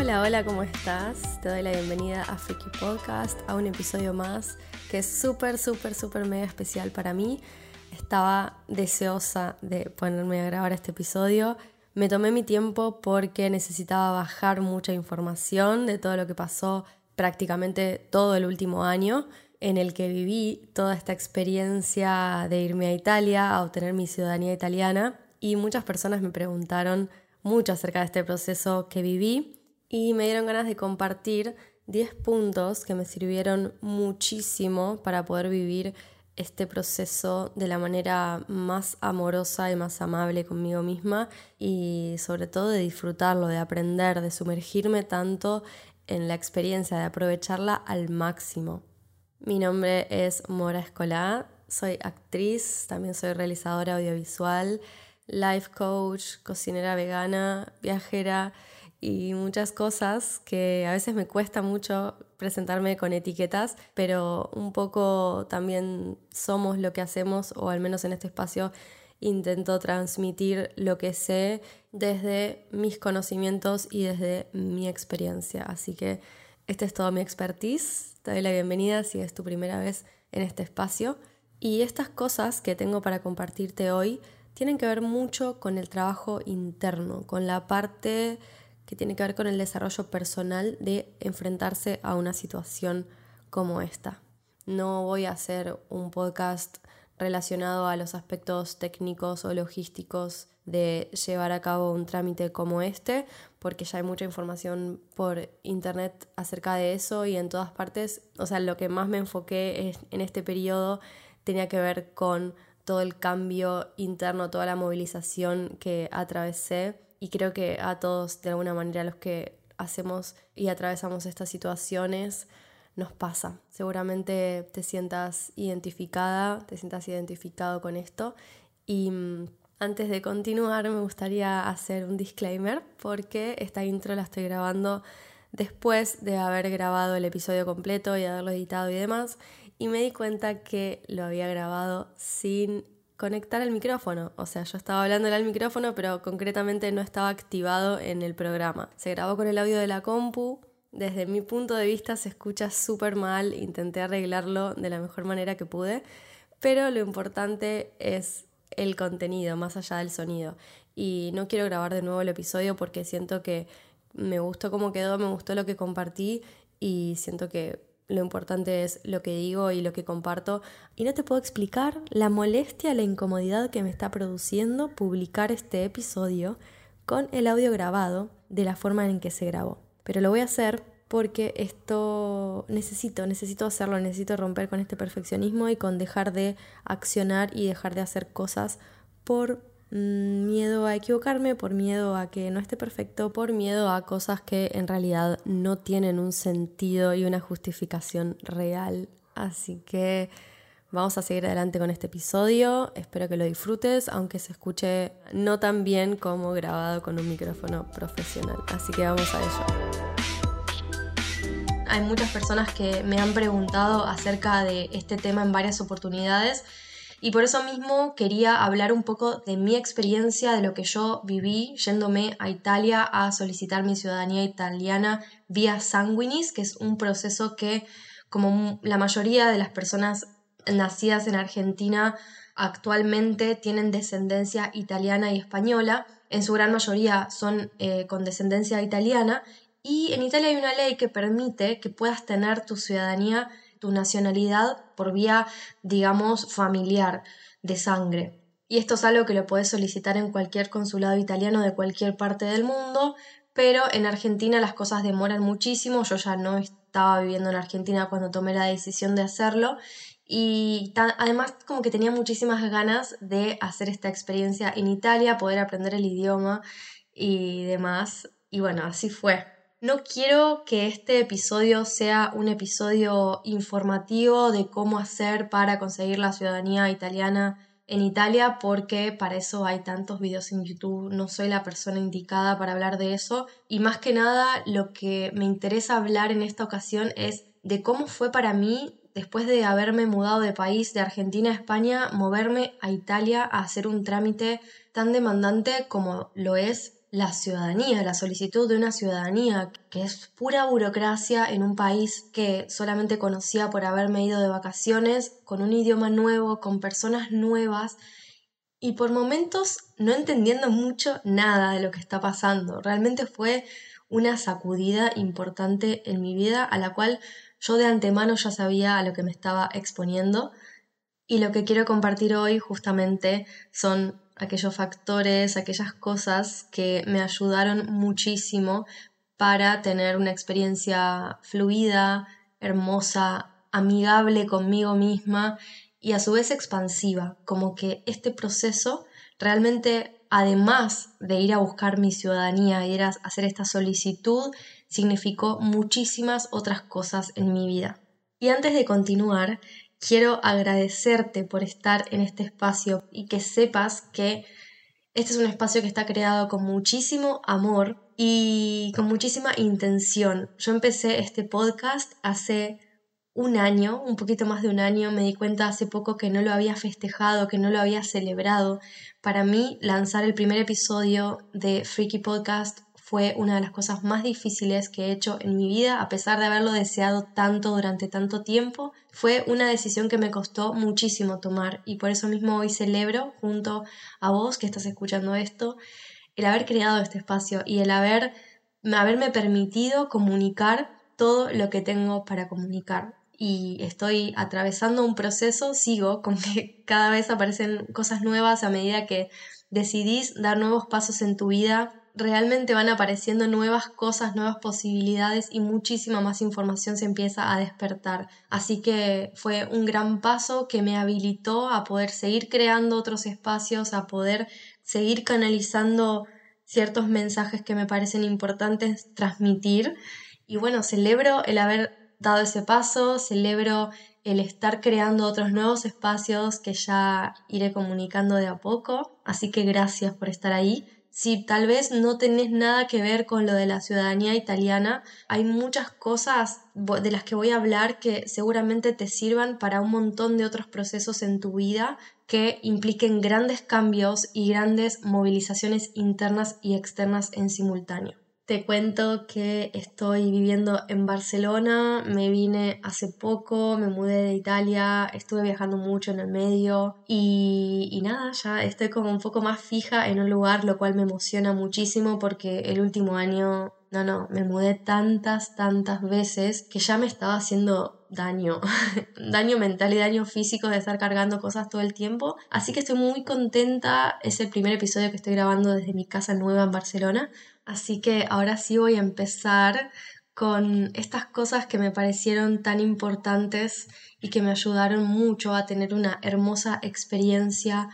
Hola, hola, ¿cómo estás? Te doy la bienvenida a Freaky Podcast, a un episodio más que es súper, súper, súper mega especial para mí. Estaba deseosa de ponerme a grabar este episodio. Me tomé mi tiempo porque necesitaba bajar mucha información de todo lo que pasó prácticamente todo el último año en el que viví toda esta experiencia de irme a Italia, a obtener mi ciudadanía italiana y muchas personas me preguntaron mucho acerca de este proceso que viví y me dieron ganas de compartir 10 puntos que me sirvieron muchísimo para poder vivir este proceso de la manera más amorosa y más amable conmigo misma y sobre todo de disfrutarlo, de aprender, de sumergirme tanto en la experiencia, de aprovecharla al máximo. Mi nombre es Mora Escolá, soy actriz, también soy realizadora audiovisual, life coach, cocinera vegana, viajera y muchas cosas que a veces me cuesta mucho presentarme con etiquetas, pero un poco también somos lo que hacemos, o al menos en este espacio intento transmitir lo que sé desde mis conocimientos y desde mi experiencia. Así que esta es toda mi expertise. Te doy la bienvenida si es tu primera vez en este espacio. Y estas cosas que tengo para compartirte hoy tienen que ver mucho con el trabajo interno, con la parte que tiene que ver con el desarrollo personal de enfrentarse a una situación como esta. No voy a hacer un podcast relacionado a los aspectos técnicos o logísticos de llevar a cabo un trámite como este, porque ya hay mucha información por internet acerca de eso y en todas partes, o sea, lo que más me enfoqué en este periodo tenía que ver con todo el cambio interno, toda la movilización que atravesé y creo que a todos, de alguna manera, los que hacemos y atravesamos estas situaciones, nos pasa. Seguramente te sientas identificada, te sientas identificado con esto. Y mm, antes de continuar, me gustaría hacer un disclaimer porque esta intro la estoy grabando después de haber grabado el episodio completo y haberlo editado y demás. Y me di cuenta que lo había grabado sin conectar el micrófono. O sea, yo estaba hablando al micrófono, pero concretamente no estaba activado en el programa. Se grabó con el audio de la compu. Desde mi punto de vista se escucha súper mal. Intenté arreglarlo de la mejor manera que pude. Pero lo importante es el contenido, más allá del sonido. Y no quiero grabar de nuevo el episodio porque siento que me gustó cómo quedó, me gustó lo que compartí y siento que lo importante es lo que digo y lo que comparto. Y no te puedo explicar la molestia, la incomodidad que me está produciendo publicar este episodio con el audio grabado de la forma en que se grabó. Pero lo voy a hacer porque esto necesito, necesito hacerlo, necesito romper con este perfeccionismo y con dejar de accionar y dejar de hacer cosas por miedo a equivocarme, por miedo a que no esté perfecto, por miedo a cosas que en realidad no tienen un sentido y una justificación real. Así que vamos a seguir adelante con este episodio. Espero que lo disfrutes, aunque se escuche no tan bien como grabado con un micrófono profesional. Así que vamos a ello. Hay muchas personas que me han preguntado acerca de este tema en varias oportunidades y por eso mismo quería hablar un poco de mi experiencia, de lo que yo viví yéndome a Italia a solicitar mi ciudadanía italiana vía sanguinis, que es un proceso que, como la mayoría de las personas nacidas en Argentina, actualmente tienen descendencia italiana y española. En su gran mayoría son eh, con descendencia italiana. Y en Italia hay una ley que permite que puedas tener tu ciudadanía tu nacionalidad por vía, digamos, familiar, de sangre. Y esto es algo que lo puedes solicitar en cualquier consulado italiano de cualquier parte del mundo, pero en Argentina las cosas demoran muchísimo. Yo ya no estaba viviendo en Argentina cuando tomé la decisión de hacerlo y además como que tenía muchísimas ganas de hacer esta experiencia en Italia, poder aprender el idioma y demás. Y bueno, así fue. No quiero que este episodio sea un episodio informativo de cómo hacer para conseguir la ciudadanía italiana en Italia porque para eso hay tantos videos en YouTube, no soy la persona indicada para hablar de eso. Y más que nada lo que me interesa hablar en esta ocasión es de cómo fue para mí después de haberme mudado de país de Argentina a España, moverme a Italia a hacer un trámite tan demandante como lo es la ciudadanía, la solicitud de una ciudadanía, que es pura burocracia en un país que solamente conocía por haberme ido de vacaciones, con un idioma nuevo, con personas nuevas y por momentos no entendiendo mucho nada de lo que está pasando. Realmente fue una sacudida importante en mi vida a la cual yo de antemano ya sabía a lo que me estaba exponiendo y lo que quiero compartir hoy justamente son aquellos factores, aquellas cosas que me ayudaron muchísimo para tener una experiencia fluida, hermosa, amigable conmigo misma y a su vez expansiva, como que este proceso realmente, además de ir a buscar mi ciudadanía, ir a hacer esta solicitud, significó muchísimas otras cosas en mi vida. Y antes de continuar, quiero agradecerte por estar en este espacio y que sepas que este es un espacio que está creado con muchísimo amor y con muchísima intención. Yo empecé este podcast hace un año, un poquito más de un año, me di cuenta hace poco que no lo había festejado, que no lo había celebrado. Para mí, lanzar el primer episodio de Freaky Podcast fue una de las cosas más difíciles que he hecho en mi vida, a pesar de haberlo deseado tanto durante tanto tiempo. Fue una decisión que me costó muchísimo tomar y por eso mismo hoy celebro junto a vos que estás escuchando esto el haber creado este espacio y el haber, haberme permitido comunicar todo lo que tengo para comunicar. Y estoy atravesando un proceso, sigo con que cada vez aparecen cosas nuevas a medida que decidís dar nuevos pasos en tu vida realmente van apareciendo nuevas cosas, nuevas posibilidades y muchísima más información se empieza a despertar. Así que fue un gran paso que me habilitó a poder seguir creando otros espacios, a poder seguir canalizando ciertos mensajes que me parecen importantes transmitir. Y bueno, celebro el haber dado ese paso, celebro el estar creando otros nuevos espacios que ya iré comunicando de a poco. Así que gracias por estar ahí si tal vez no tenés nada que ver con lo de la ciudadanía italiana, hay muchas cosas de las que voy a hablar que seguramente te sirvan para un montón de otros procesos en tu vida que impliquen grandes cambios y grandes movilizaciones internas y externas en simultáneo. Te cuento que estoy viviendo en Barcelona, me vine hace poco, me mudé de Italia, estuve viajando mucho en el medio y, y, nada, ya estoy como un poco más fija en un lugar, lo cual me emociona muchísimo porque el último año, no, no, me mudé tantas, tantas veces que ya me estaba haciendo daño, daño mental y daño físico de estar cargando cosas todo el tiempo. Así que estoy muy contenta, es el primer episodio que estoy grabando desde mi casa nueva en Barcelona Así que ahora sí voy a empezar con estas cosas que me parecieron tan importantes y que me ayudaron mucho a tener una hermosa experiencia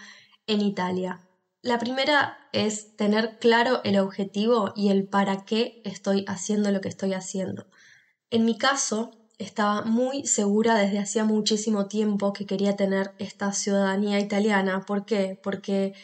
en Italia. La primera es tener claro el objetivo y el para qué estoy haciendo lo que estoy haciendo. En mi caso, estaba muy segura desde hacía muchísimo tiempo que quería tener esta ciudadanía italiana. ¿Por qué? Porque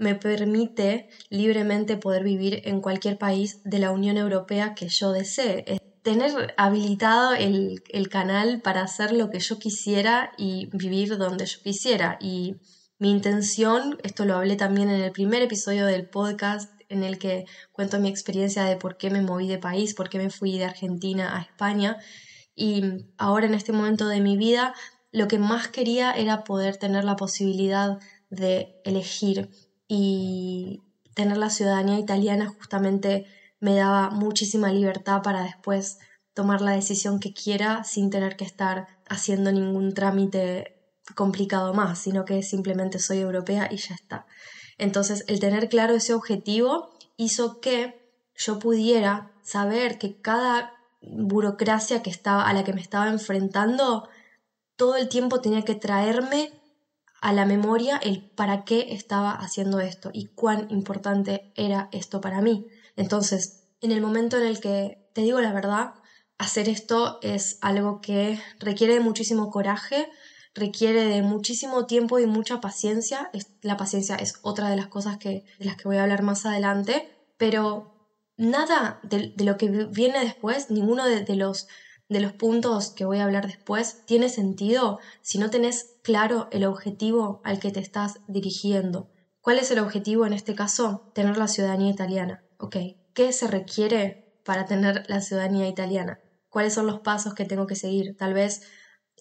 me permite libremente poder vivir en cualquier país de la Unión Europea que yo desee. Tener habilitado el, canal para hacer lo que yo quisiera y vivir donde yo quisiera. Y mi intención, esto lo hablé también en el primer episodio del podcast en el que cuento mi experiencia de por qué me moví de país, por qué me fui de Argentina a España. Y ahora en este momento de mi vida, lo que más quería era poder tener la posibilidad de elegir y tener la ciudadanía italiana justamente me daba muchísima libertad para después tomar la decisión que quiera sin tener que estar haciendo ningún trámite complicado más, sino que simplemente soy europea y ya está. Entonces, el tener claro ese objetivo hizo que yo pudiera saber que cada burocracia que estaba, a la que me estaba enfrentando todo el tiempo tenía que traerme a la memoria el para qué estaba haciendo esto y cuán importante era esto para mí. Entonces, en el momento en el que te digo la verdad, hacer esto es algo que requiere muchísimo coraje, requiere de muchísimo tiempo y mucha paciencia. La paciencia es otra de las cosas que, de las que voy a hablar más adelante, pero nada de, lo que viene después, ninguno de los de los puntos que voy a hablar después tiene sentido si no tenés claro el objetivo al que te estás dirigiendo. ¿Cuál es el objetivo en este caso? Tener la ciudadanía italiana. ok, ¿qué se requiere para tener la ciudadanía italiana? ¿Cuáles son los pasos que tengo que seguir? Tal vez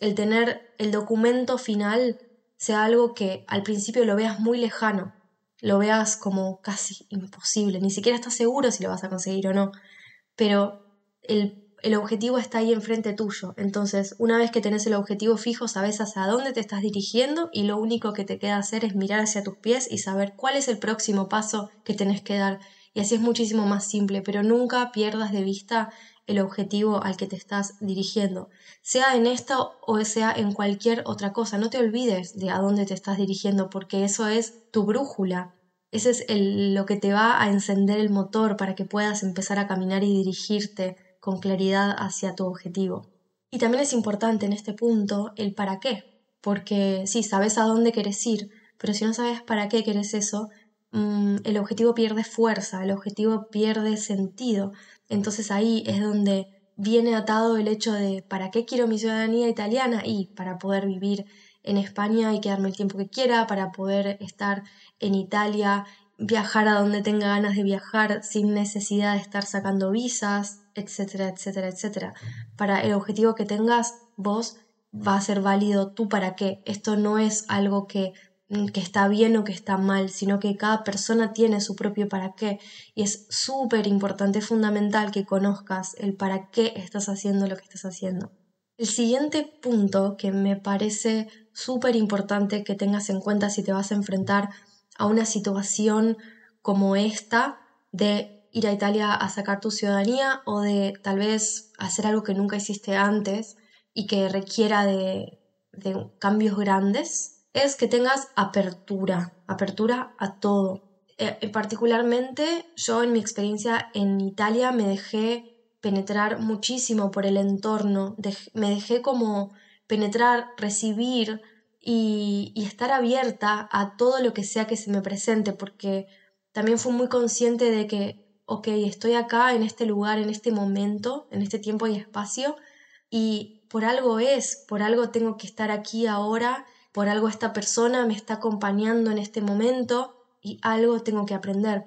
el tener el documento final sea algo que al principio lo veas muy lejano, lo veas como casi imposible, ni siquiera estás seguro si lo vas a conseguir o no, pero el, objetivo está ahí enfrente tuyo, entonces una vez que tenés el objetivo fijo, sabes hacia dónde te estás dirigiendo y lo único que te queda hacer es mirar hacia tus pies y saber cuál es el próximo paso que tenés que dar. Y así es muchísimo más simple, pero nunca pierdas de vista el objetivo al que te estás dirigiendo, sea en esto o sea en cualquier otra cosa. No te olvides de a dónde te estás dirigiendo porque eso es tu brújula. Ese es lo que te va a encender el motor para que puedas empezar a caminar y dirigirte con claridad hacia tu objetivo. Y también es importante en este punto el para qué, porque sí, sabes a dónde quieres ir, pero si no sabes para qué quieres eso, mm, el objetivo pierde fuerza, el objetivo pierde sentido. Entonces ahí es donde viene atado el hecho de ¿para qué quiero mi ciudadanía italiana? Y para poder vivir en España y quedarme el tiempo que quiera, para poder estar en Italia, viajar a donde tenga ganas de viajar sin necesidad de estar sacando visas, etcétera, etcétera, etcétera. Para el objetivo que tengas, vos va a ser válido tú para qué. Esto no es algo que Mm, que está bien o que está mal, sino que cada persona tiene su propio para qué. Y es súper importante, fundamental que conozcas el para qué estás haciendo lo que estás haciendo. El siguiente punto que me parece súper importante que tengas en cuenta si te vas a enfrentar a una situación como esta de ir a Italia a sacar tu ciudadanía o de tal vez hacer algo que nunca hiciste antes y que requiera de, cambios grandes, es que tengas apertura, apertura a todo. Eh, eh, particularmente yo en mi experiencia en Italia me dejé penetrar muchísimo por el entorno, me dejé como penetrar, recibir y, estar abierta a todo lo que sea que se me presente, porque también fui muy consciente de que, ok, estoy acá en este lugar, en este momento, en este tiempo y espacio, y por algo es, por algo tengo que estar aquí ahora por algo esta persona me está acompañando en este momento y algo tengo que aprender.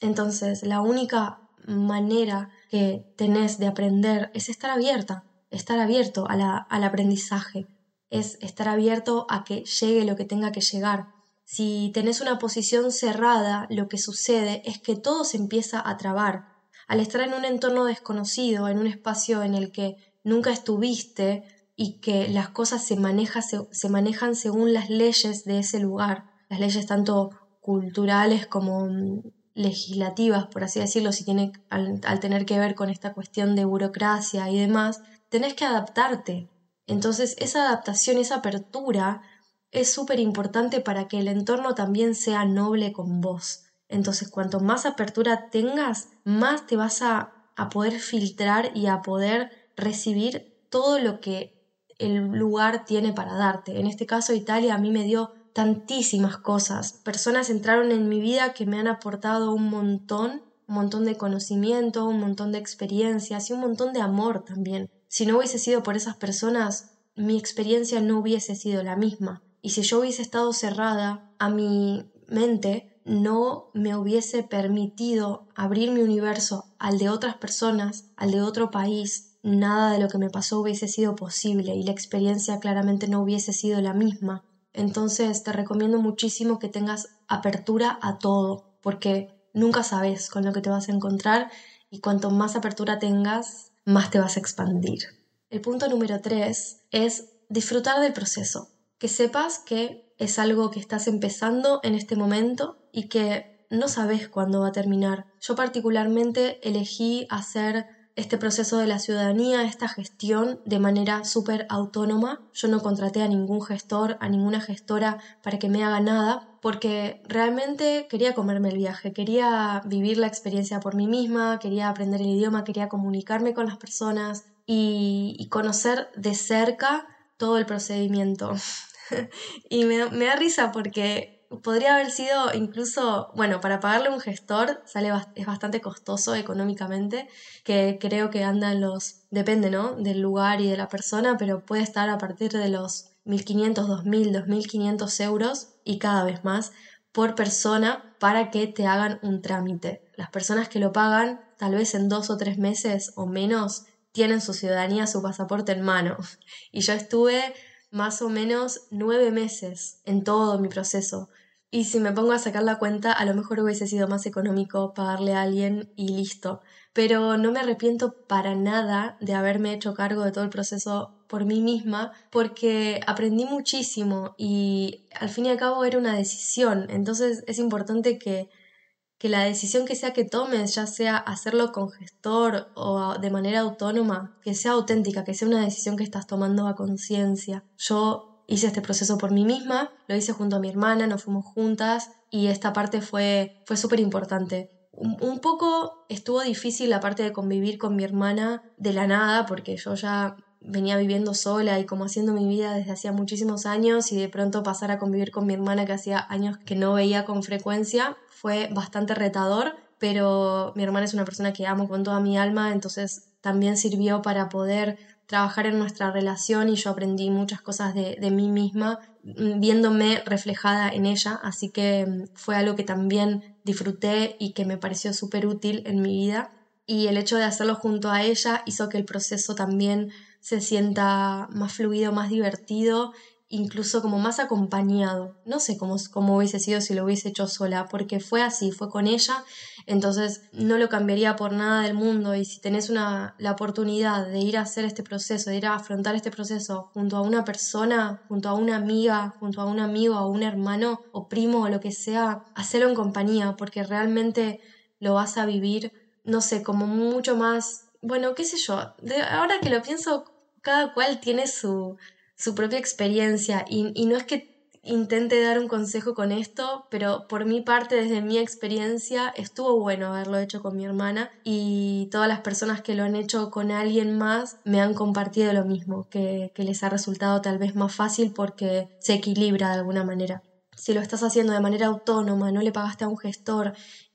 Entonces, la única manera que tenés de aprender es estar abierta, estar abierto al aprendizaje, es estar abierto a que llegue lo que tenga que llegar. Si tenés una posición cerrada, lo que sucede es que todo se empieza a trabar. Al estar en un entorno desconocido, en un espacio en el que nunca estuviste, y que las cosas se, manejan según las leyes de ese lugar, las leyes tanto culturales como mm, legislativas, por así decirlo, si tiene, al, tener que ver con esta cuestión de burocracia y demás, tenés que adaptarte. Entonces esa adaptación, esa apertura es súper importante para que el entorno también sea noble con vos. Entonces cuanto más apertura tengas, más te vas a, a poder filtrar y a poder recibir todo lo que el lugar tiene para darte. En este caso Italia a mí me dio tantísimas cosas. Personas entraron en mi vida que me han aportado un montón, un montón de conocimiento, un montón de experiencias y un montón de amor también. Si no hubiese sido por esas personas, mi experiencia no hubiese sido la misma. Y si yo hubiese estado cerrada a mi mente, no me hubiese permitido abrir mi universo al de otras personas, al de otro país, nada de lo que me pasó hubiese sido posible y la experiencia claramente no hubiese sido la misma. Entonces te recomiendo muchísimo que tengas apertura a todo, porque nunca sabes con lo que te vas a encontrar y cuanto más apertura tengas, más te vas a expandir. El punto número tres es disfrutar del proceso, que sepas que es algo que estás empezando en este momento y que no sabes cuándo va a terminar. Yo particularmente elegí hacer este proceso de la ciudadanía, esta gestión de manera súper autónoma. Yo no contraté a ningún gestor, a ninguna gestora para que me haga nada, porque realmente quería comerme el viaje, quería vivir la experiencia por mí misma, quería aprender el idioma, quería comunicarme con las personas y, conocer de cerca todo el procedimiento. y me, me da risa porque podría haber sido incluso, bueno, para pagarle un gestor sale es bastante costoso económicamente, que creo que andan los, depende, ¿no? Del lugar y de la persona, pero puede estar a partir de los 1.500, 2.000, 2.500 euros y cada vez más por persona para que te hagan un trámite. Las personas que lo pagan, tal vez en dos o tres meses o menos, tienen su ciudadanía, su pasaporte en mano. Y yo estuve más o menos nueve meses en todo mi proceso. Y si me pongo a sacar la cuenta, a lo mejor hubiese sido más económico pagarle a alguien y listo. Pero no me arrepiento para nada de haberme hecho cargo de todo el proceso por mí misma, porque aprendí muchísimo y al fin y al cabo era una decisión. Entonces es importante que, que la decisión que sea que tomes, ya sea hacerlo con gestor o de manera autónoma, que sea auténtica, que sea una decisión que estás tomando a conciencia. Yo hice este proceso por mí misma, lo hice junto a mi hermana, nos fuimos juntas y esta parte fue, fue súper importante. Un, poco estuvo difícil la parte de convivir con mi hermana de la nada, porque yo ya venía viviendo sola y como haciendo mi vida desde hacía muchísimos años y de pronto pasar a convivir con mi hermana que hacía años que no veía con frecuencia fue bastante retador, pero mi hermana es una persona que amo con toda mi alma, entonces también sirvió para poder trabajar en nuestra relación y yo aprendí muchas cosas de, mí misma mm, viéndome reflejada en ella, así que mm, fue algo que también disfruté y que me pareció súper útil en mi vida. Y el hecho de hacerlo junto a ella hizo que el proceso también se sienta más fluido, más divertido incluso como más acompañado. No sé cómo, cómo hubiese sido si lo hubiese hecho sola, porque fue así, fue con ella, entonces no lo cambiaría por nada del mundo y si tenés una, la oportunidad de ir a hacer este proceso, de ir a afrontar este proceso junto a una persona, junto a una amiga, junto a un amigo o un hermano o primo o lo que sea, hacerlo en compañía, porque realmente lo vas a vivir, no sé, como mucho más, bueno, qué sé yo, ahora que lo pienso, cada cual tiene su su propia experiencia y, no es que intente dar un consejo con esto, pero por mi parte, desde mi experiencia, estuvo bueno haberlo hecho con mi hermana y todas las personas que lo han hecho con alguien más me han compartido lo mismo, que, que les ha resultado tal vez más fácil porque se equilibra de alguna manera. Si lo estás haciendo de manera autónoma, no le pagaste a un gestor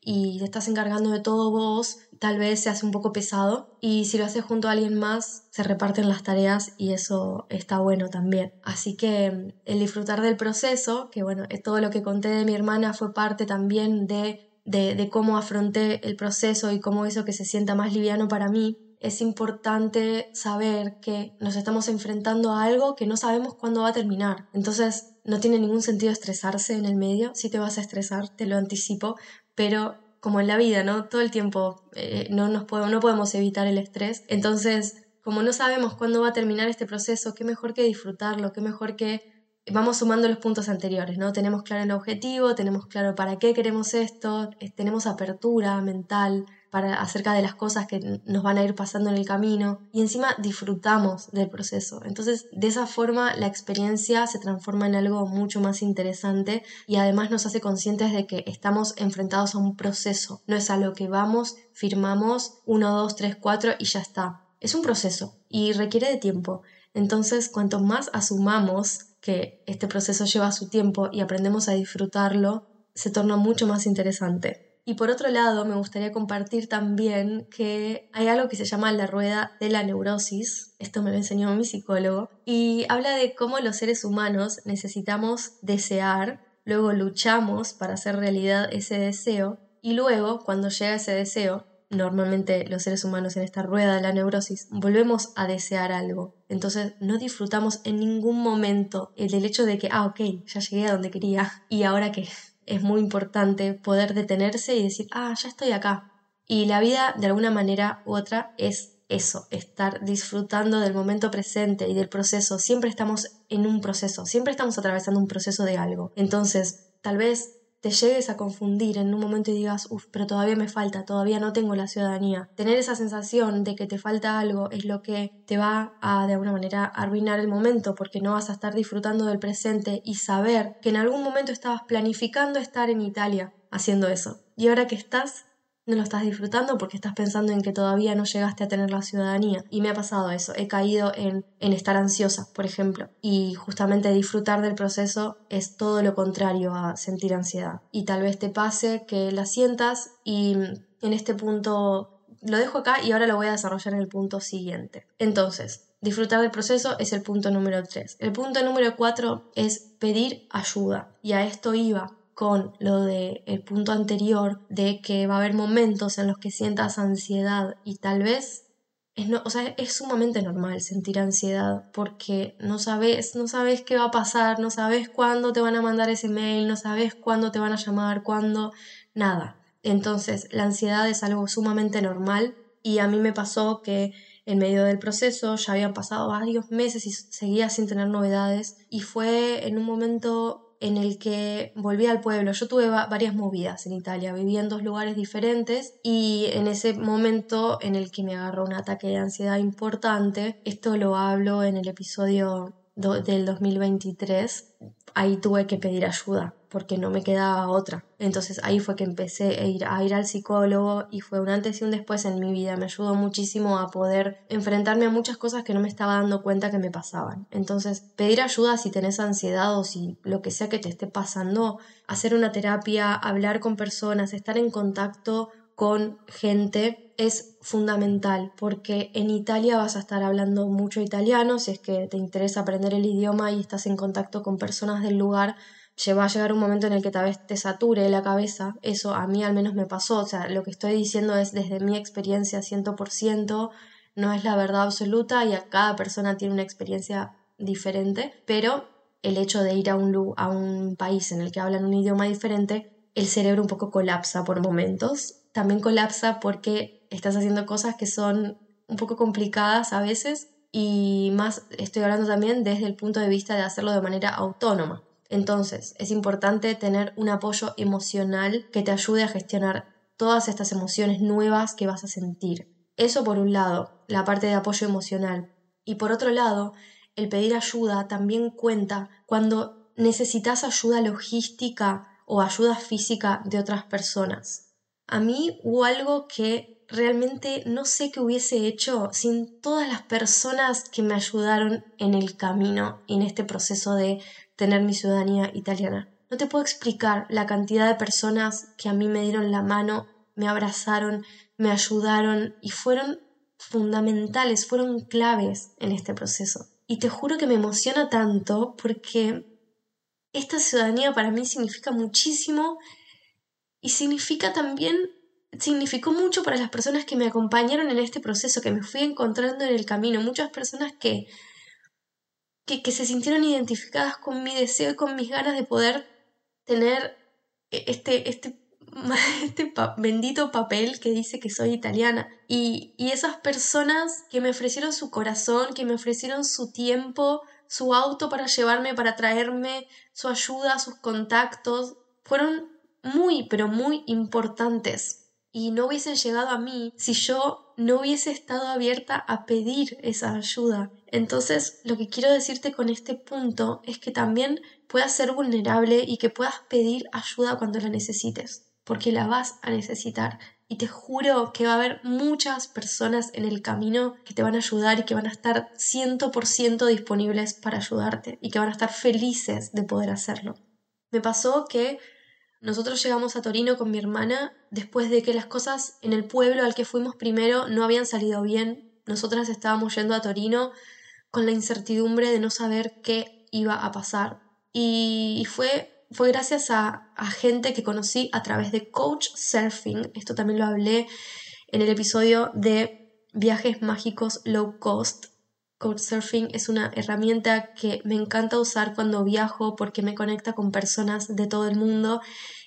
y te estás encargando de todo vos, tal vez se hace un poco pesado y si lo haces junto a alguien más se reparten las tareas y eso está bueno también. Así que mm, el disfrutar del proceso, que bueno, eh, todo lo que conté de mi hermana fue parte también de, de, de cómo afronté el proceso y cómo hizo que se sienta más liviano para mí. Es importante saber que nos estamos enfrentando a algo que no sabemos cuándo va a terminar. Entonces, no tiene ningún sentido estresarse en el medio. Si te vas a estresar, te lo anticipo, pero como en la vida, ¿no? Todo el tiempo eh, no, nos podemos, no podemos evitar el estrés. Entonces, como no sabemos cuándo va a terminar este proceso, qué mejor que disfrutarlo, qué mejor que vamos sumando los puntos anteriores, ¿no? Tenemos claro el objetivo, tenemos claro para qué queremos esto, tenemos apertura mental, acerca de las cosas que nos van a ir pasando en el camino y encima disfrutamos del proceso. Entonces, de esa forma la experiencia se transforma en algo mucho más interesante y además nos hace conscientes de que estamos enfrentados a un proceso. No es a lo que vamos, firmamos 1, 2, 3, 4 y ya está. Es un proceso y requiere de tiempo. Entonces, cuanto más asumamos que este proceso lleva su tiempo y aprendemos a disfrutarlo, se torna mucho más interesante. Y por otro lado, me gustaría compartir también que hay algo que se llama la rueda de la neurosis, esto me lo enseñó mi psicólogo, y habla de cómo los seres humanos necesitamos desear, luego luchamos para hacer realidad ese deseo, y luego, cuando llega ese deseo, normalmente los seres humanos en esta rueda de la neurosis volvemos a desear algo. Entonces no disfrutamos en ningún momento el del hecho de que, ah, ok, ya llegué a donde quería, y ahora qué es muy importante poder detenerse y decir, ah, ya estoy acá. Y la vida, de alguna manera u otra, es eso, estar disfrutando del momento presente y del proceso. Siempre estamos en un proceso, siempre estamos atravesando un proceso de algo. Entonces, tal vez te llegues a confundir en un momento y digas, uff, pero todavía me falta, todavía no tengo la ciudadanía. Tener esa sensación de que te falta algo es lo que te va a, de alguna manera, arruinar el momento porque no vas a estar disfrutando del presente y saber que en algún momento estabas planificando estar en Italia haciendo eso. Y ahora que estás, no lo estás disfrutando porque estás pensando en que todavía no llegaste a tener la ciudadanía. Y me ha pasado eso, he caído en, en estar ansiosa, por ejemplo. Y justamente disfrutar del proceso es todo lo contrario a sentir ansiedad. Y tal vez te pase que la sientas y en este punto lo dejo acá y ahora lo voy a desarrollar en el punto siguiente. Entonces, disfrutar del proceso es el punto número 3. El punto número 4 es pedir ayuda. Y a esto iba con lo del el punto anterior de que va a haber momentos en los que sientas ansiedad y tal vez es, no, o sea, es sumamente normal sentir ansiedad porque no sabes, no sabes qué va a pasar, no sabes cuándo te van a mandar ese mail, no sabes cuándo te van a llamar, cuándo, nada. Entonces, la ansiedad es algo sumamente normal y a mí me pasó que en medio del proceso ya habían pasado varios meses y seguía sin tener novedades y fue en un momento en el que volví al pueblo. Yo tuve varias movidas en Italia, viví en dos lugares diferentes y en ese momento en el que me agarró un ataque de ansiedad importante, esto lo hablo en el episodio del 2023, ahí tuve que pedir ayuda porque no me quedaba otra. Entonces ahí fue que empecé a ir, a ir al psicólogo y fue un antes y un después en mi vida. Me ayudó muchísimo a poder enfrentarme a muchas cosas que no me estaba dando cuenta que me pasaban. Entonces pedir ayuda si tenés ansiedad o si lo que sea que te esté pasando, hacer una terapia, hablar con personas, estar en contacto con gente es fundamental porque en Italia vas a estar hablando mucho italiano si es que te interesa aprender el idioma y estás en contacto con personas del lugar va a llegar un momento en el que tal vez te sature la cabeza, eso a mí al menos me pasó, o sea, lo que estoy diciendo es desde mi experiencia 100%, no es la verdad absoluta y a cada persona tiene una experiencia diferente, pero el hecho de ir a un, a un país en el que hablan un idioma diferente, el cerebro un poco colapsa por momentos, también colapsa porque estás haciendo cosas que son un poco complicadas a veces y más estoy hablando también desde el punto de vista de hacerlo de manera autónoma. Entonces, es importante tener un apoyo emocional que te ayude a gestionar todas estas emociones nuevas que vas a sentir. Eso por un lado, la parte de apoyo emocional. Y por otro lado, el pedir ayuda también cuenta cuando necesitas ayuda logística o ayuda física de otras personas. A mí hubo algo que realmente no sé qué hubiese hecho sin todas las personas que me ayudaron en el camino, en este proceso de tener mi ciudadanía italiana. No te puedo explicar la cantidad de personas que a mí me dieron la mano, me abrazaron, me ayudaron y fueron fundamentales, fueron claves en este proceso. Y te juro que me emociona tanto porque esta ciudadanía para mí significa muchísimo y significa también, significó mucho para las personas que me acompañaron en este proceso, que me fui encontrando en el camino, muchas personas que que, se sintieron identificadas con mi deseo y con mis ganas de poder tener e, este, este, este bendito papel que dice que soy italiana. Y, y esas personas que me ofrecieron su corazón, que me ofrecieron su tiempo, su auto para llevarme, para traerme, su ayuda, sus contactos, fueron muy, pero muy importantes y no hubiesen llegado a mí si yo no hubiese estado abierta a pedir esa ayuda. Entonces, lo que quiero decirte con este punto es que también puedas ser vulnerable y que puedas pedir ayuda cuando la necesites, porque la vas a necesitar. Y te juro que va a haber muchas personas en el camino que te van a ayudar y que van a estar 100% disponibles para ayudarte y que van a estar felices de poder hacerlo. Me pasó que nosotros llegamos a Torino con mi hermana después de que las cosas en el pueblo al que fuimos primero no habían salido bien. Nosotras estábamos yendo a Torino con la incertidumbre de no saber qué iba a pasar. Y fue, fue gracias a, a gente que conocí a través de Coach Surfing. Esto también lo hablé en el episodio de viajes mágicos low cost. Couchsurfing es una herramienta que me encanta usar cuando viajo porque me conecta con personas de todo el mundo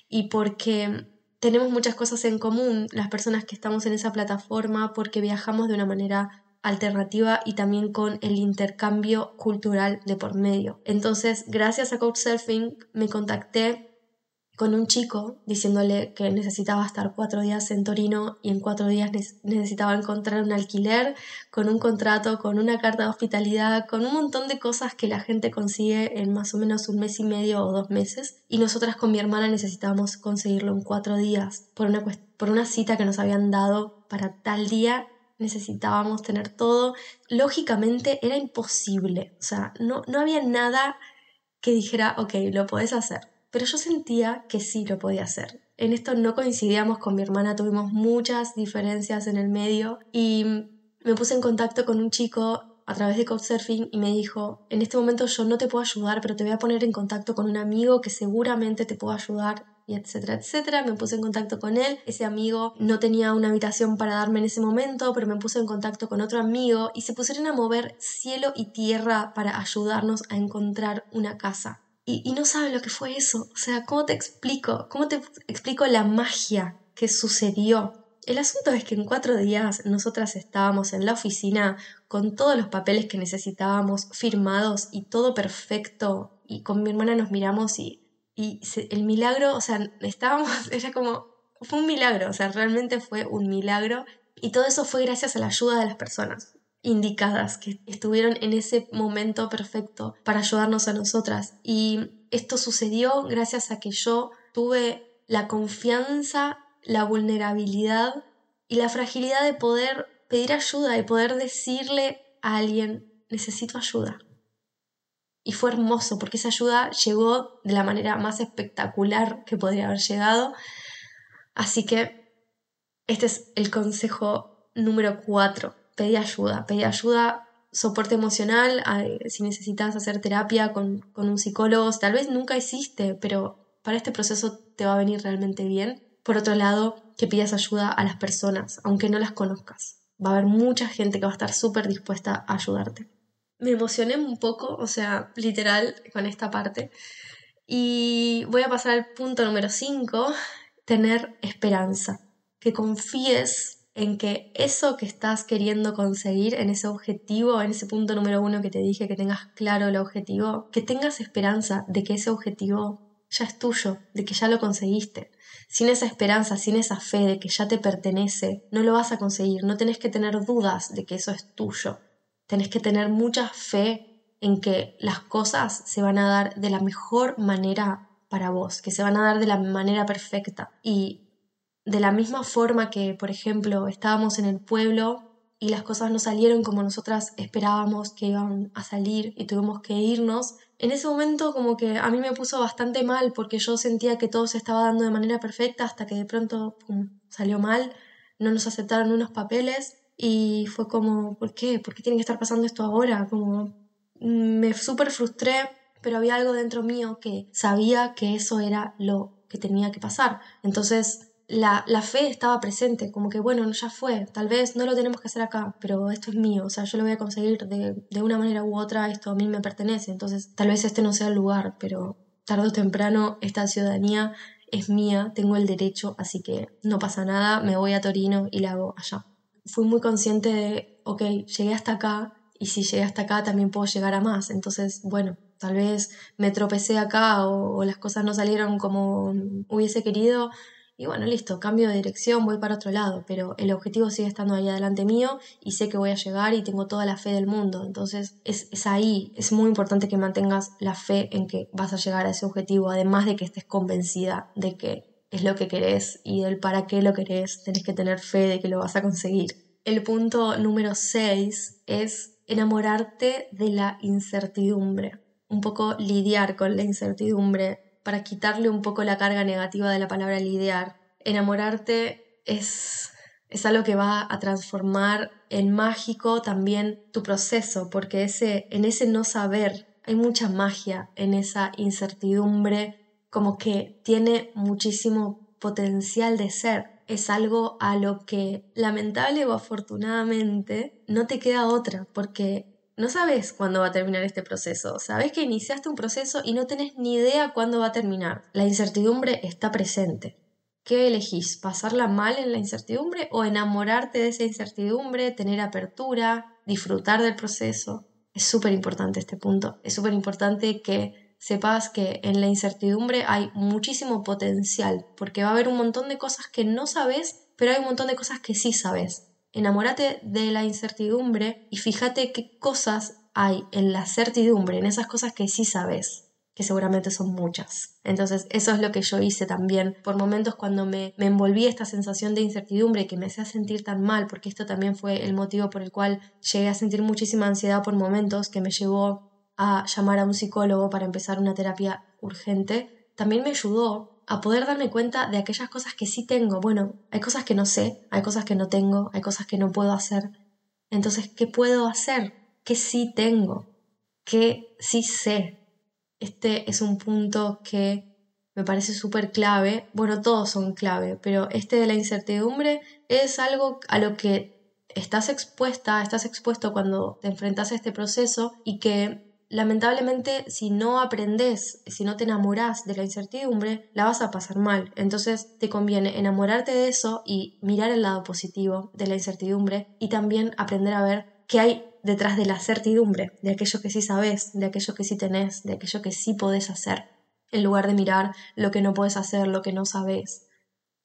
y porque tenemos muchas cosas en común las personas que estamos en esa plataforma porque viajamos de una manera alternativa y también con el intercambio cultural de por medio. Entonces, gracias a Couchsurfing me contacté con un chico diciéndole que necesitaba estar cuatro días en Torino y en cuatro días necesitaba encontrar un alquiler, con un contrato, con una carta de hospitalidad, con un montón de cosas que la gente consigue en más o menos un mes y medio o dos meses. Y nosotras con mi hermana necesitábamos conseguirlo en cuatro días por una, por una cita que nos habían dado para tal día necesitábamos tener todo. Lógicamente era imposible, o sea, no, no había nada que dijera, ok, lo puedes hacer pero yo sentía que sí lo podía hacer. En esto no coincidíamos con mi hermana, tuvimos muchas diferencias en el medio y me puse en contacto con un chico a través de Couchsurfing y me dijo, en este momento yo no te puedo ayudar, pero te voy a poner en contacto con un amigo que seguramente te pueda ayudar y etcétera, etcétera. Me puse en contacto con él. Ese amigo no tenía una habitación para darme en ese momento, pero me puse en contacto con otro amigo y se pusieron a mover cielo y tierra para ayudarnos a encontrar una casa. Y, no saben lo que fue eso. O sea, ¿cómo te explico? ¿Cómo te explico la magia que sucedió? El asunto es que en cuatro días nosotras estábamos en la oficina con todos los papeles que necesitábamos firmados y todo perfecto. Y con mi hermana nos miramos y y el milagro, o sea, estábamos, era como, fue un milagro, o sea, realmente fue un milagro. Y todo eso fue gracias a la ayuda de las personas indicadas que estuvieron en ese momento perfecto para ayudarnos a nosotras. Y esto sucedió gracias a que yo tuve la confianza, la vulnerabilidad y la fragilidad de poder pedir ayuda y poder decirle a alguien, necesito ayuda. Y fue hermoso porque esa ayuda llegó de la manera más espectacular que podría haber llegado. Así que este es el consejo número cuatro. Pedí ayuda, pedí ayuda, soporte emocional, si necesitas hacer terapia con, con un psicólogo, tal vez nunca hiciste, pero para este proceso te va a venir realmente bien. Por otro lado, que pidas ayuda a las personas, aunque no las conozcas. Va a haber mucha gente que va a estar súper dispuesta a ayudarte me emocioné un poco, o sea, literal, con esta parte. Y voy a pasar al punto número 5, tener esperanza. Que confíes en que eso que estás queriendo conseguir, en ese objetivo, en ese punto número uno que te dije, que tengas claro el objetivo, que tengas esperanza de que ese objetivo ya es tuyo, de que ya lo conseguiste. Sin esa esperanza, sin esa fe de que ya te pertenece, no lo vas a conseguir, no tenés que tener dudas de que eso es tuyo tenés que tener mucha fe en que las cosas se van a dar de la mejor manera para vos, que se van a dar de la manera perfecta. Y de la misma forma que, por ejemplo, estábamos en el pueblo y las cosas no salieron como nosotras esperábamos que iban a salir y tuvimos que irnos, en ese momento como que a mí me puso bastante mal porque yo sentía que todo se estaba dando de manera perfecta hasta que de pronto salió mal, no nos aceptaron unos papeles y fue como, ¿por qué? ¿Por qué tiene que estar pasando esto ahora? Como me súper frustré, pero había algo dentro mío que sabía que eso era lo que tenía que pasar. Entonces la, fe estaba presente, como que bueno, ya fue, tal vez no lo tenemos que hacer acá, pero esto es mío, o sea, yo lo voy a conseguir de, de una manera u otra, esto a mí me pertenece, entonces tal vez este no sea el lugar, pero tarde o temprano esta ciudadanía es mía, tengo el derecho, así que no pasa nada, me voy a Torino y la hago allá fui muy consciente de, ok, llegué hasta acá y si llegué hasta acá también puedo llegar a más. Entonces, bueno, tal vez me tropecé acá o, las cosas no salieron como hubiese querido. Y bueno, listo, cambio de dirección, voy para otro lado, pero el objetivo sigue estando ahí adelante mío y sé que voy a llegar y tengo toda la fe del mundo. Entonces es, es ahí, es muy importante que mantengas la fe en que vas a llegar a ese objetivo, además de que estés convencida de que es lo que querés y del para qué lo querés, tenés que tener fe de que lo vas a conseguir. El punto número 6 es enamorarte de la incertidumbre, un poco lidiar con la incertidumbre para quitarle un poco la carga negativa de la palabra lidiar. Enamorarte es, es algo que va a transformar en mágico también tu proceso, porque ese, en ese no saber hay mucha magia en esa incertidumbre como que tiene muchísimo potencial de ser. Es algo a lo que lamentable o afortunadamente no te queda otra porque no sabes cuándo va a terminar este proceso. Sabes que iniciaste un proceso y no tenés ni idea cuándo va a terminar. La incertidumbre está presente. ¿Qué elegís? ¿Pasarla mal en la incertidumbre o enamorarte de esa incertidumbre, tener apertura, disfrutar del proceso? Es súper importante este punto. Es súper importante que sepas que en la incertidumbre hay muchísimo potencial, porque va a haber un montón de cosas que no sabes, pero hay un montón de cosas que sí sabes. Enamórate de la incertidumbre y fíjate qué cosas hay en la certidumbre, en esas cosas que sí sabes, que seguramente son muchas. Entonces, eso es lo que yo hice también. Por momentos cuando me, me envolví esta sensación de incertidumbre que me hacía sentir tan mal, porque esto también fue el motivo por el cual llegué a sentir muchísima ansiedad por momentos que me llevó a llamar a un psicólogo para empezar una terapia urgente, también me ayudó a poder darme cuenta de aquellas cosas que sí tengo. Bueno, hay cosas que no sé, hay cosas que no tengo, hay cosas que no puedo hacer. Entonces, ¿qué puedo hacer? qué sí tengo, qué sí sé. Este es un punto que me parece súper clave. Bueno, todos son clave, pero este de la incertidumbre es algo a lo que estás expuesta, estás expuesto cuando te enfrentas a este proceso y que lamentablemente si no aprendes, si no te enamoras de la incertidumbre, la vas a pasar mal. Entonces te conviene enamorarte de eso y mirar el lado positivo de la incertidumbre y también aprender a ver qué hay detrás de la certidumbre, de aquello que sí sabes, de aquello que sí tenés, de aquello que sí podés hacer, en lugar de mirar lo que no puedes hacer, lo que no sabes.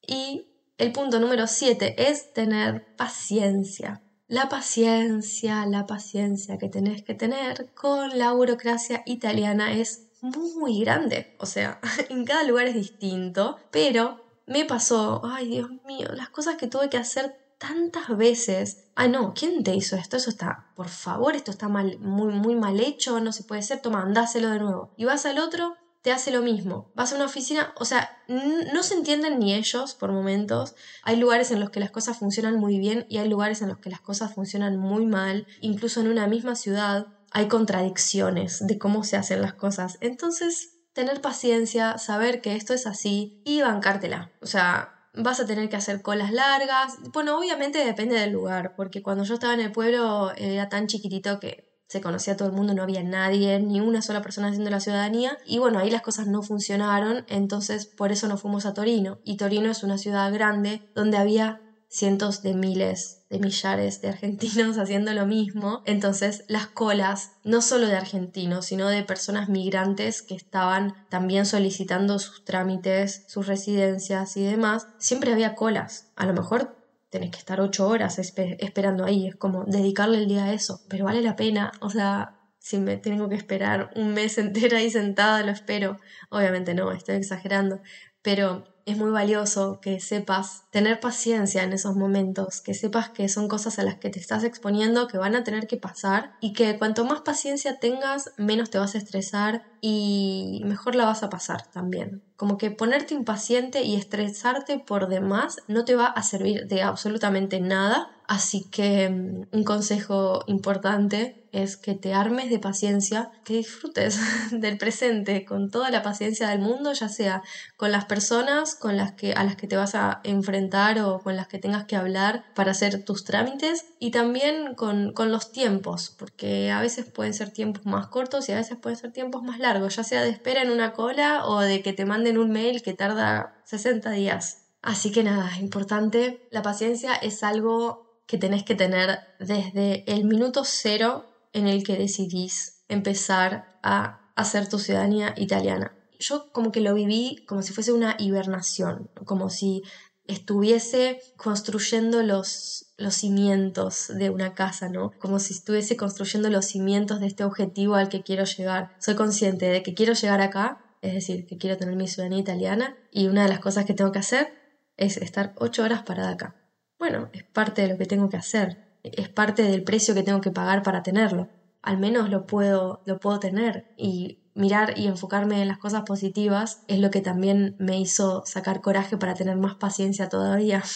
Y el punto número 7 es tener paciencia la paciencia, la paciencia que tenés que tener con la burocracia italiana es muy grande. O sea, en cada lugar es distinto, pero me pasó, ay Dios mío, las cosas que tuve que hacer tantas veces. Ah, no, ¿quién te hizo esto? Eso está, por favor, esto está mal, muy, muy mal hecho, no se puede ser, toma, andáselo de nuevo. Y vas al otro, te hace lo mismo. Vas a una oficina, o sea, no se entienden ni ellos por momentos. Hay lugares en los que las cosas funcionan muy bien y hay lugares en los que las cosas funcionan muy mal. Incluso en una misma ciudad hay contradicciones de cómo se hacen las cosas. Entonces, tener paciencia, saber que esto es así y bancártela. O sea, vas a tener que hacer colas largas. Bueno, obviamente depende del lugar, porque cuando yo estaba en el pueblo era tan chiquitito que se conocía a todo el mundo, no había nadie, ni una sola persona haciendo la ciudadanía. Y bueno, ahí las cosas no funcionaron, entonces por eso nos fuimos a Torino. Y Torino es una ciudad grande donde había cientos de miles, de millares de argentinos haciendo lo mismo. Entonces las colas, no solo de argentinos, sino de personas migrantes que estaban también solicitando sus trámites, sus residencias y demás, siempre había colas. A lo mejor tenés que estar ocho horas esperando ahí, es como dedicarle el día a eso, pero vale la pena, o sea, si me tengo que esperar un mes entero ahí sentada, lo espero, obviamente no, estoy exagerando, pero es muy valioso que sepas tener paciencia en esos momentos, que sepas que son cosas a las que te estás exponiendo, que van a tener que pasar y que cuanto más paciencia tengas, menos te vas a estresar y mejor la vas a pasar también. Como que ponerte impaciente y estresarte por demás no te va a servir de absolutamente nada, así que mm, un consejo importante es que te armes de paciencia, que disfrutes del presente con toda la paciencia del mundo, ya sea con las personas con las que, a las que te vas a enfrentar o con las que tengas que hablar para hacer tus trámites y también con, con los tiempos, porque a veces pueden ser tiempos más cortos y a veces pueden ser tiempos más largos, ya sea de espera en una cola o de que te manden un mail que tarda 60 días. Así que nada, importante, la paciencia es algo que tenés que tener desde el minuto cero en el que decidís empezar a hacer tu ciudadanía italiana. Yo como que lo viví como si fuese una hibernación, como si estuviese construyendo los, los cimientos de una casa, ¿no? Como si estuviese construyendo los cimientos de este objetivo al que quiero llegar. Soy consciente de que quiero llegar acá, es decir, que quiero tener mi ciudadanía italiana, y una de las cosas que tengo que hacer es estar ocho horas parada acá. Bueno, es parte de lo que tengo que hacer es parte del precio que tengo que pagar para tenerlo. Al menos lo puedo, lo puedo tener y mirar y enfocarme en las cosas positivas es lo que también me hizo sacar coraje para tener más paciencia todavía.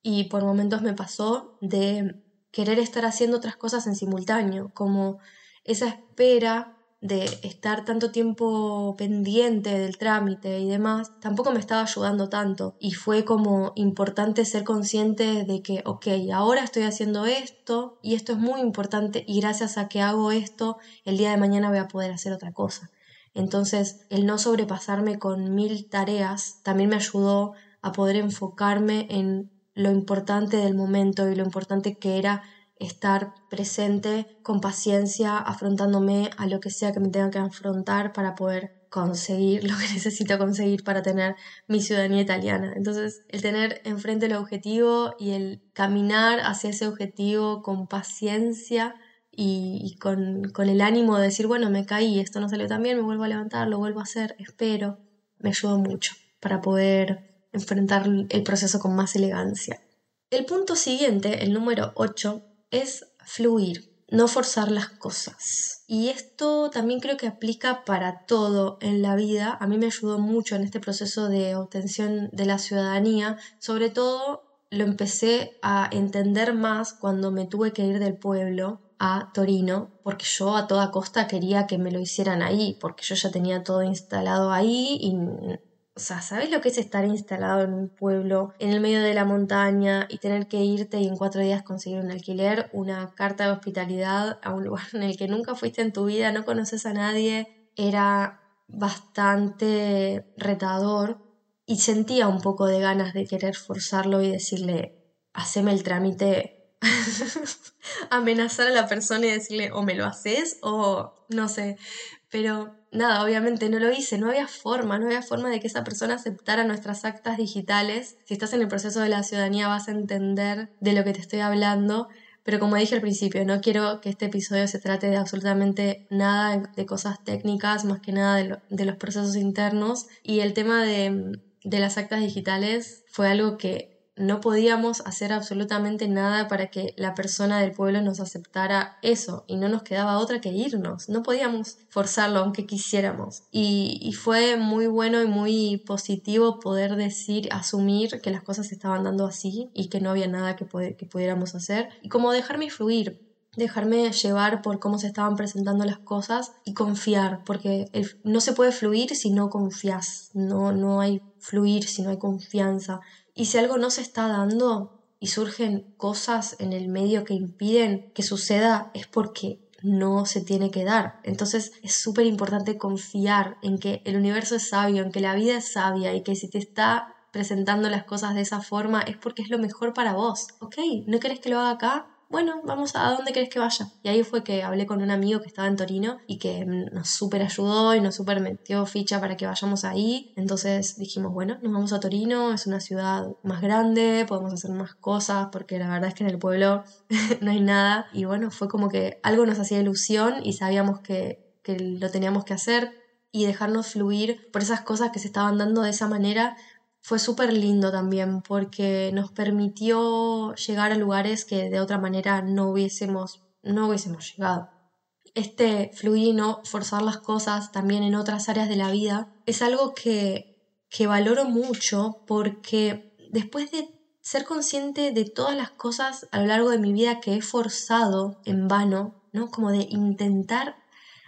Y por momentos me pasó de querer estar haciendo otras cosas en simultáneo, como esa espera de estar tanto tiempo pendiente del trámite y demás, tampoco me estaba ayudando tanto. Y fue como importante ser consciente de que, ok, ahora estoy haciendo esto y esto es muy importante y gracias a que hago esto, el día de mañana voy a poder hacer otra cosa. Entonces, el no sobrepasarme con mil tareas también me ayudó a poder enfocarme en lo importante del momento y lo importante que era estar presente con paciencia, afrontándome a lo que sea que me tenga que afrontar para poder conseguir lo que necesito conseguir para tener mi ciudadanía italiana. Entonces, el tener enfrente el objetivo y el caminar hacia ese objetivo con paciencia y, con, con, el ánimo de decir, bueno, me caí, esto no salió tan bien, me vuelvo a levantar, lo vuelvo a hacer, espero, me ayudó mucho para poder enfrentar el proceso con más elegancia. El punto siguiente, el número 8, es fluir, no forzar las cosas. Y esto también creo que aplica para todo en la vida. A mí me ayudó mucho en este proceso de obtención de la ciudadanía. Sobre todo lo empecé a entender más cuando me tuve que ir del pueblo a Torino porque yo a toda costa quería que me lo hicieran ahí, porque yo ya tenía todo instalado ahí y o sea, ¿sabes lo que es estar instalado en un pueblo en el medio de la montaña y tener que irte y en cuatro días conseguir un alquiler, una carta de hospitalidad a un lugar en el que nunca fuiste en tu vida, no conoces a nadie? Era bastante retador y sentía un poco de ganas de querer forzarlo y decirle, haceme el trámite, amenazar a la persona y decirle, o me lo haces o no sé, pero nada, obviamente no lo hice, no había forma, no había forma de que esa persona aceptara nuestras actas digitales. Si estás en el proceso de la ciudadanía vas a entender de lo que te estoy hablando, pero como dije al principio, no quiero que este episodio se trate de absolutamente nada de cosas técnicas, más que nada de, los procesos internos. Y el tema de, de las actas digitales fue algo que no podíamos hacer absolutamente nada para que la persona del pueblo nos aceptara eso y no nos quedaba otra que irnos. No podíamos forzarlo aunque quisiéramos. Y, fue muy bueno y muy positivo poder decir, asumir que las cosas se estaban dando así y que no había nada que, que pudiéramos hacer. Y como dejarme fluir, dejarme llevar por cómo se estaban presentando las cosas y confiar, porque no se puede fluir si no confías, no, no hay fluir si no hay confianza. Y si algo no se está dando y surgen cosas en el medio que impiden que suceda, es porque no se tiene que dar. Entonces es súper importante confiar en que el universo es sabio, en que la vida es sabia y que si te está presentando las cosas de esa forma es porque es lo mejor para vos. ¿Ok? ¿No querés que lo haga acá? Bueno, vamos a, dónde querés que vaya. Y ahí fue que hablé con un amigo que estaba en Torino y que nos súper ayudó y nos súper metió ficha para que vayamos ahí. Entonces dijimos, bueno, nos vamos a Torino, es una ciudad más grande, podemos hacer más cosas porque la verdad es que en el pueblo no hay nada. Y bueno, fue como que algo nos hacía ilusión y sabíamos que, que lo teníamos que hacer y dejarnos fluir por esas cosas que se estaban dando de esa manera fue súper lindo también porque nos permitió llegar a lugares que de otra manera no hubiésemos, no hubiésemos llegado. Este fluir no forzar las cosas también en otras áreas de la vida es algo que, que valoro mucho porque después de ser consciente de todas las cosas a lo largo de mi vida que he forzado en vano, ¿no? Como de intentar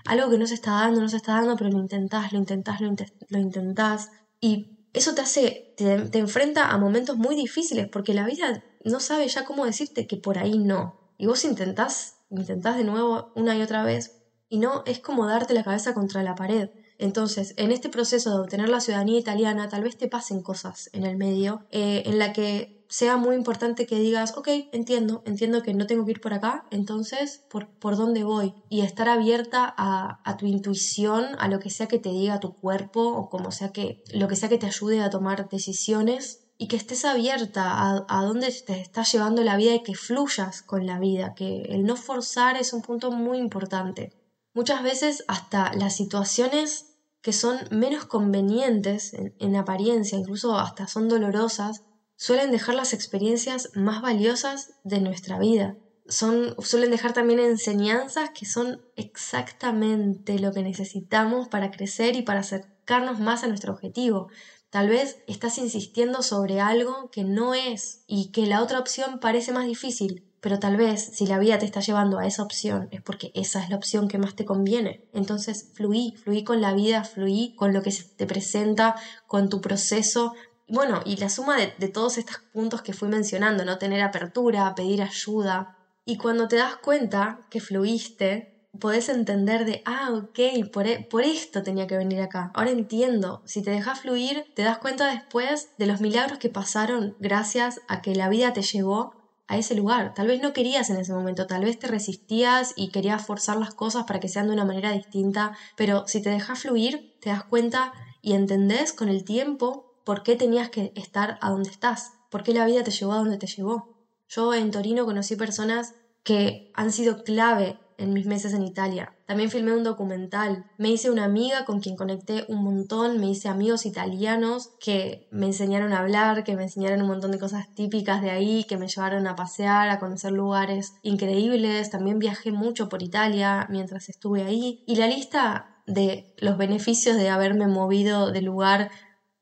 algo que no se está dando, no se está dando, pero lo intentás, lo intentás, lo, lo intentás. Y eso te hace, te, enfrenta a momentos muy difíciles porque la vida no sabe ya cómo decirte que por ahí no. Y vos intentás, intentás de nuevo una y otra vez y no es como darte la cabeza contra la pared. Entonces, en este proceso de obtener la ciudadanía italiana, tal vez te pasen cosas en el medio eh, en la que sea muy importante que digas, ok, entiendo, entiendo que no tengo que ir por acá, entonces, ¿por, por dónde voy? Y estar abierta a, a, tu intuición, a lo que sea que te diga tu cuerpo o como sea que, lo que sea que te ayude a tomar decisiones y que estés abierta a, a dónde te está llevando la vida y que fluyas con la vida, que el no forzar es un punto muy importante. Muchas veces hasta las situaciones que son menos convenientes en, en apariencia, incluso hasta son dolorosas, suelen dejar las experiencias más valiosas de nuestra vida. Son, suelen dejar también enseñanzas que son exactamente lo que necesitamos para crecer y para acercarnos más a nuestro objetivo. Tal vez estás insistiendo sobre algo que no es y que la otra opción parece más difícil, pero tal vez si la vida te está llevando a esa opción es porque esa es la opción que más te conviene. Entonces fluí, fluí con la vida, fluí con lo que se te presenta, con tu proceso, bueno, y la suma de, todos estos puntos que fui mencionando, ¿no? Tener apertura, pedir ayuda. Y cuando te das cuenta que fluiste, podés entender de, ah, ok, por, e, por esto tenía que venir acá. Ahora entiendo. Si te dejas fluir, te das cuenta después de los milagros que pasaron gracias a que la vida te llevó a ese lugar. Tal vez no querías en ese momento, tal vez te resistías y querías forzar las cosas para que sean de una manera distinta, pero si te dejas fluir, te das cuenta y entendés con el tiempo por qué tenías que estar a donde estás, por qué la vida te llevó a donde te llevó. Yo en Torino conocí personas que han sido clave en mis meses en Italia. También filmé un documental. Me hice una amiga con quien conecté un montón. Me hice amigos italianos que me enseñaron a hablar, que me enseñaron un montón de cosas típicas de ahí, que me llevaron a pasear, a conocer lugares increíbles. También viajé mucho por Italia mientras estuve ahí. Y la lista de los beneficios de haberme movido de lugar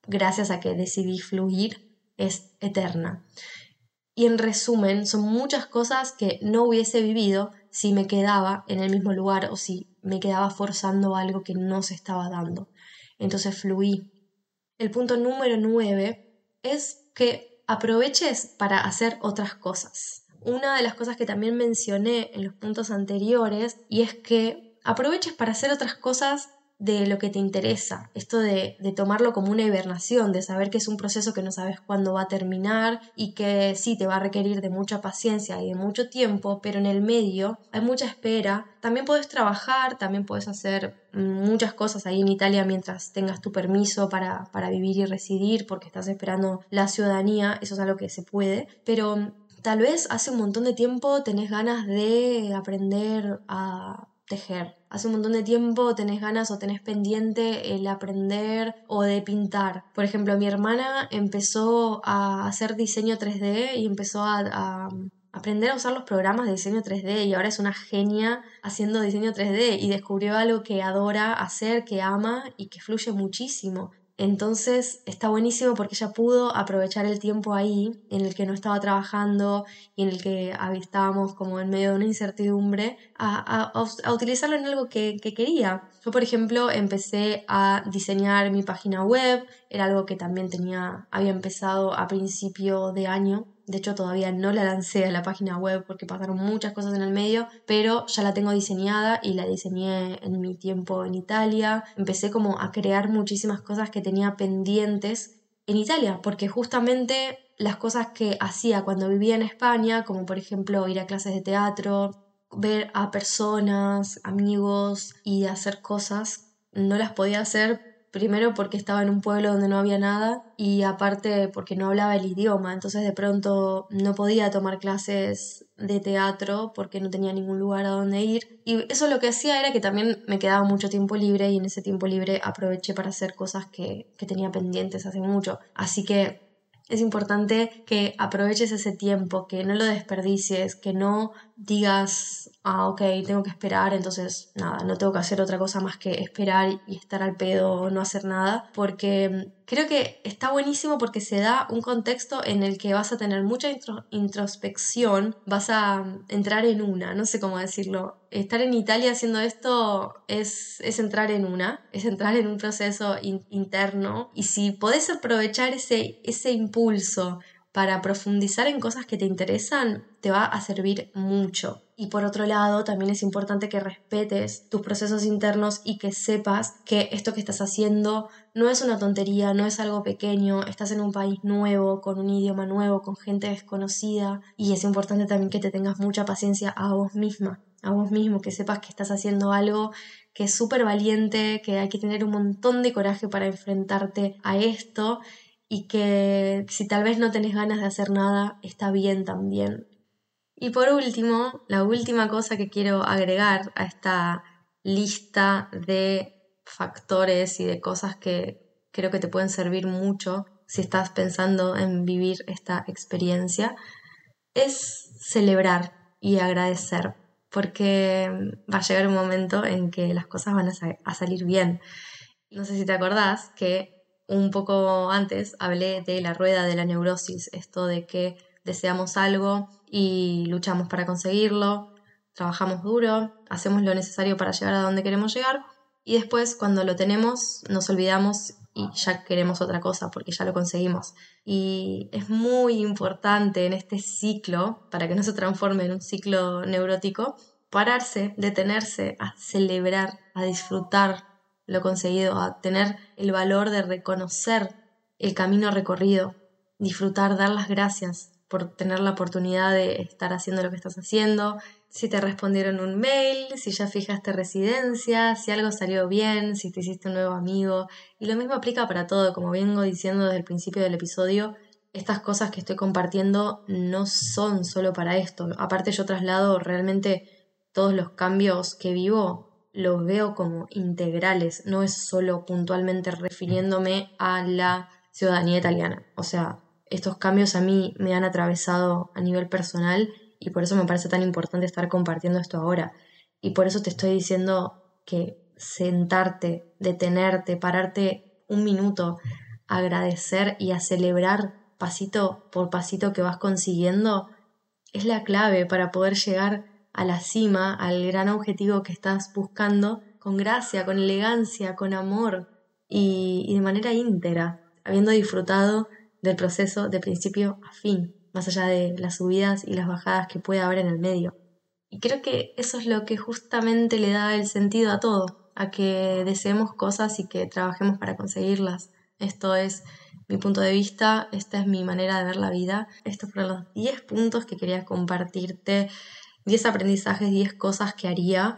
gracias a que decidí fluir, es eterna. Y en resumen, son muchas cosas que no hubiese vivido si me quedaba en el mismo lugar o si me quedaba forzando algo que no se estaba dando. Entonces fluí. El punto número nueve es que aproveches para hacer otras cosas. Una de las cosas que también mencioné en los puntos anteriores y es que aproveches para hacer otras cosas de lo que te interesa, esto de, tomarlo como una hibernación, de saber que es un proceso que no sabes cuándo va a terminar y que sí te va a requerir de mucha paciencia y de mucho tiempo, pero en el medio hay mucha espera. También puedes trabajar, también puedes hacer muchas cosas ahí en Italia mientras tengas tu permiso para, para vivir y residir porque estás esperando la ciudadanía, eso es algo que se puede, pero tal vez hace un montón de tiempo tenés ganas de aprender a tejer. Hace un montón de tiempo tenés ganas o tenés pendiente el aprender o de pintar. Por ejemplo, mi hermana empezó a hacer diseño 3D y empezó a, aprender a usar los programas de diseño 3D y ahora es una genia haciendo diseño 3D y descubrió algo que adora hacer, que ama y que fluye muchísimo. Entonces está buenísimo porque ella pudo aprovechar el tiempo ahí en el que no estaba trabajando y en el que estábamos como en medio de una incertidumbre a, utilizarlo en algo que, que, quería. Yo, por ejemplo, empecé a diseñar mi página web, era algo que también tenía, había empezado a principio de año de hecho, todavía no la lancé a la página web porque pasaron muchas cosas en el medio, pero ya la tengo diseñada y la diseñé en mi tiempo en Italia. Empecé como a crear muchísimas cosas que tenía pendientes en Italia, porque justamente las cosas que hacía cuando vivía en España, como por ejemplo ir a clases de teatro, ver a personas, amigos y hacer cosas, no las podía hacer primero porque estaba en un pueblo donde no había nada y aparte porque no hablaba el idioma, entonces de pronto no podía tomar clases de teatro porque no tenía ningún lugar a donde ir. Y eso lo que hacía era que también me quedaba mucho tiempo libre y en ese tiempo libre aproveché para hacer cosas que, que tenía pendientes hace mucho, así que es importante que aproveches ese tiempo, que no lo desperdicies, que no digas, ah, ok, tengo que esperar, entonces nada, no tengo que hacer otra cosa más que esperar y estar al pedo o no hacer nada, porque creo que está buenísimo porque se da un contexto en el que vas a tener mucha introspección, vas a entrar en una, no sé cómo decirlo. Estar en Italia haciendo esto es, es entrar en una, es entrar en un proceso interno y si podés aprovechar ese, ese impulso para profundizar en cosas que te interesan, te va a servir mucho. Y por otro lado, también es importante que respetes tus procesos internos y que sepas que esto que estás haciendo no es una tontería, no es algo pequeño, estás en un país nuevo, con un idioma nuevo, con gente desconocida. Y es importante también que te tengas mucha paciencia a vos misma, a vos mismo, que sepas que estás haciendo algo que es súper valiente, que hay que tener un montón de coraje para enfrentarte a esto y que si tal vez no tenés ganas de hacer nada, está bien también. Y por último, la última cosa que quiero agregar a esta lista de factores y de cosas que creo que te pueden servir mucho si estás pensando en vivir esta experiencia, es celebrar y agradecer, porque va a llegar un momento en que las cosas van a, salir bien. No sé si te acordás que un poco antes hablé de la rueda de la neurosis, esto de que deseamos algo y luchamos para conseguirlo, trabajamos duro, hacemos lo necesario para llegar a donde queremos llegar y después cuando lo tenemos nos olvidamos y ya queremos otra cosa porque ya lo conseguimos. Y es muy importante en este ciclo, para que no se transforme en un ciclo neurótico, pararse, detenerse, a celebrar, a disfrutar lo conseguido, a tener el valor de reconocer el camino recorrido, disfrutar, dar las gracias por tener la oportunidad de estar haciendo lo que estás haciendo, si te respondieron un mail, si ya fijaste residencia, si algo salió bien, si te hiciste un nuevo amigo. Y lo mismo aplica para todo, como vengo diciendo desde el principio del episodio, estas cosas que estoy compartiendo no son solo para esto. Aparte yo traslado realmente todos los cambios que vivo los veo como integrales, no es solo puntualmente refiriéndome a la ciudadanía italiana. O sea, estos cambios a mí me han atravesado a nivel personal y por eso me parece tan importante estar compartiendo esto ahora. Y por eso te estoy diciendo que sentarte, detenerte, pararte un minuto, agradecer y a celebrar pasito por pasito que vas consiguiendo es la clave para poder llegar a la cima, al gran objetivo que estás buscando, con gracia, con elegancia, con amor y, de manera íntegra, habiendo disfrutado del proceso de principio a fin, más allá de las subidas y las bajadas que puede haber en el medio. Y creo que eso es lo que justamente le da el sentido a todo, a que deseemos cosas y que trabajemos para conseguirlas. Esto es mi punto de vista, esta es mi manera de ver la vida. Estos fueron los 10 puntos que quería compartirte, 10 aprendizajes, 10 cosas que haría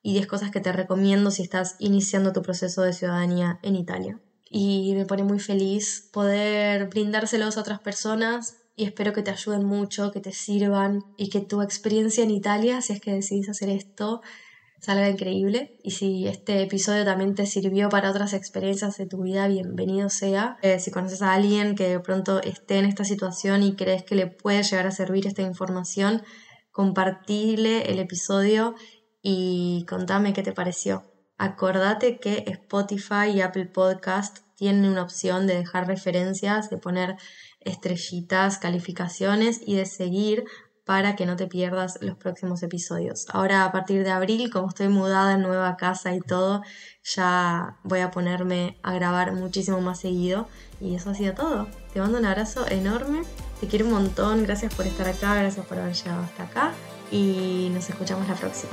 y 10 cosas que te recomiendo si estás iniciando tu proceso de ciudadanía en Italia. Y me pone muy feliz poder brindárselos a otras personas y espero que te ayuden mucho, que te sirvan y que tu experiencia en Italia, si es que decidís hacer esto, salga increíble. Y si este episodio también te sirvió para otras experiencias de tu vida, bienvenido sea. Eh, si conoces a alguien que de pronto esté en esta situación y crees que le puede llegar a servir esta información, compartile el episodio y contame qué te pareció. Acordate que Spotify y Apple Podcast tienen una opción de dejar referencias, de poner estrellitas, calificaciones y de seguir para que no te pierdas los próximos episodios. Ahora a partir de abril, como estoy mudada en nueva casa y todo, ya voy a ponerme a grabar muchísimo más seguido. Y eso ha sido todo. Te mando un abrazo enorme, te quiero un montón, gracias por estar acá, gracias por haber llegado hasta acá y nos escuchamos la próxima.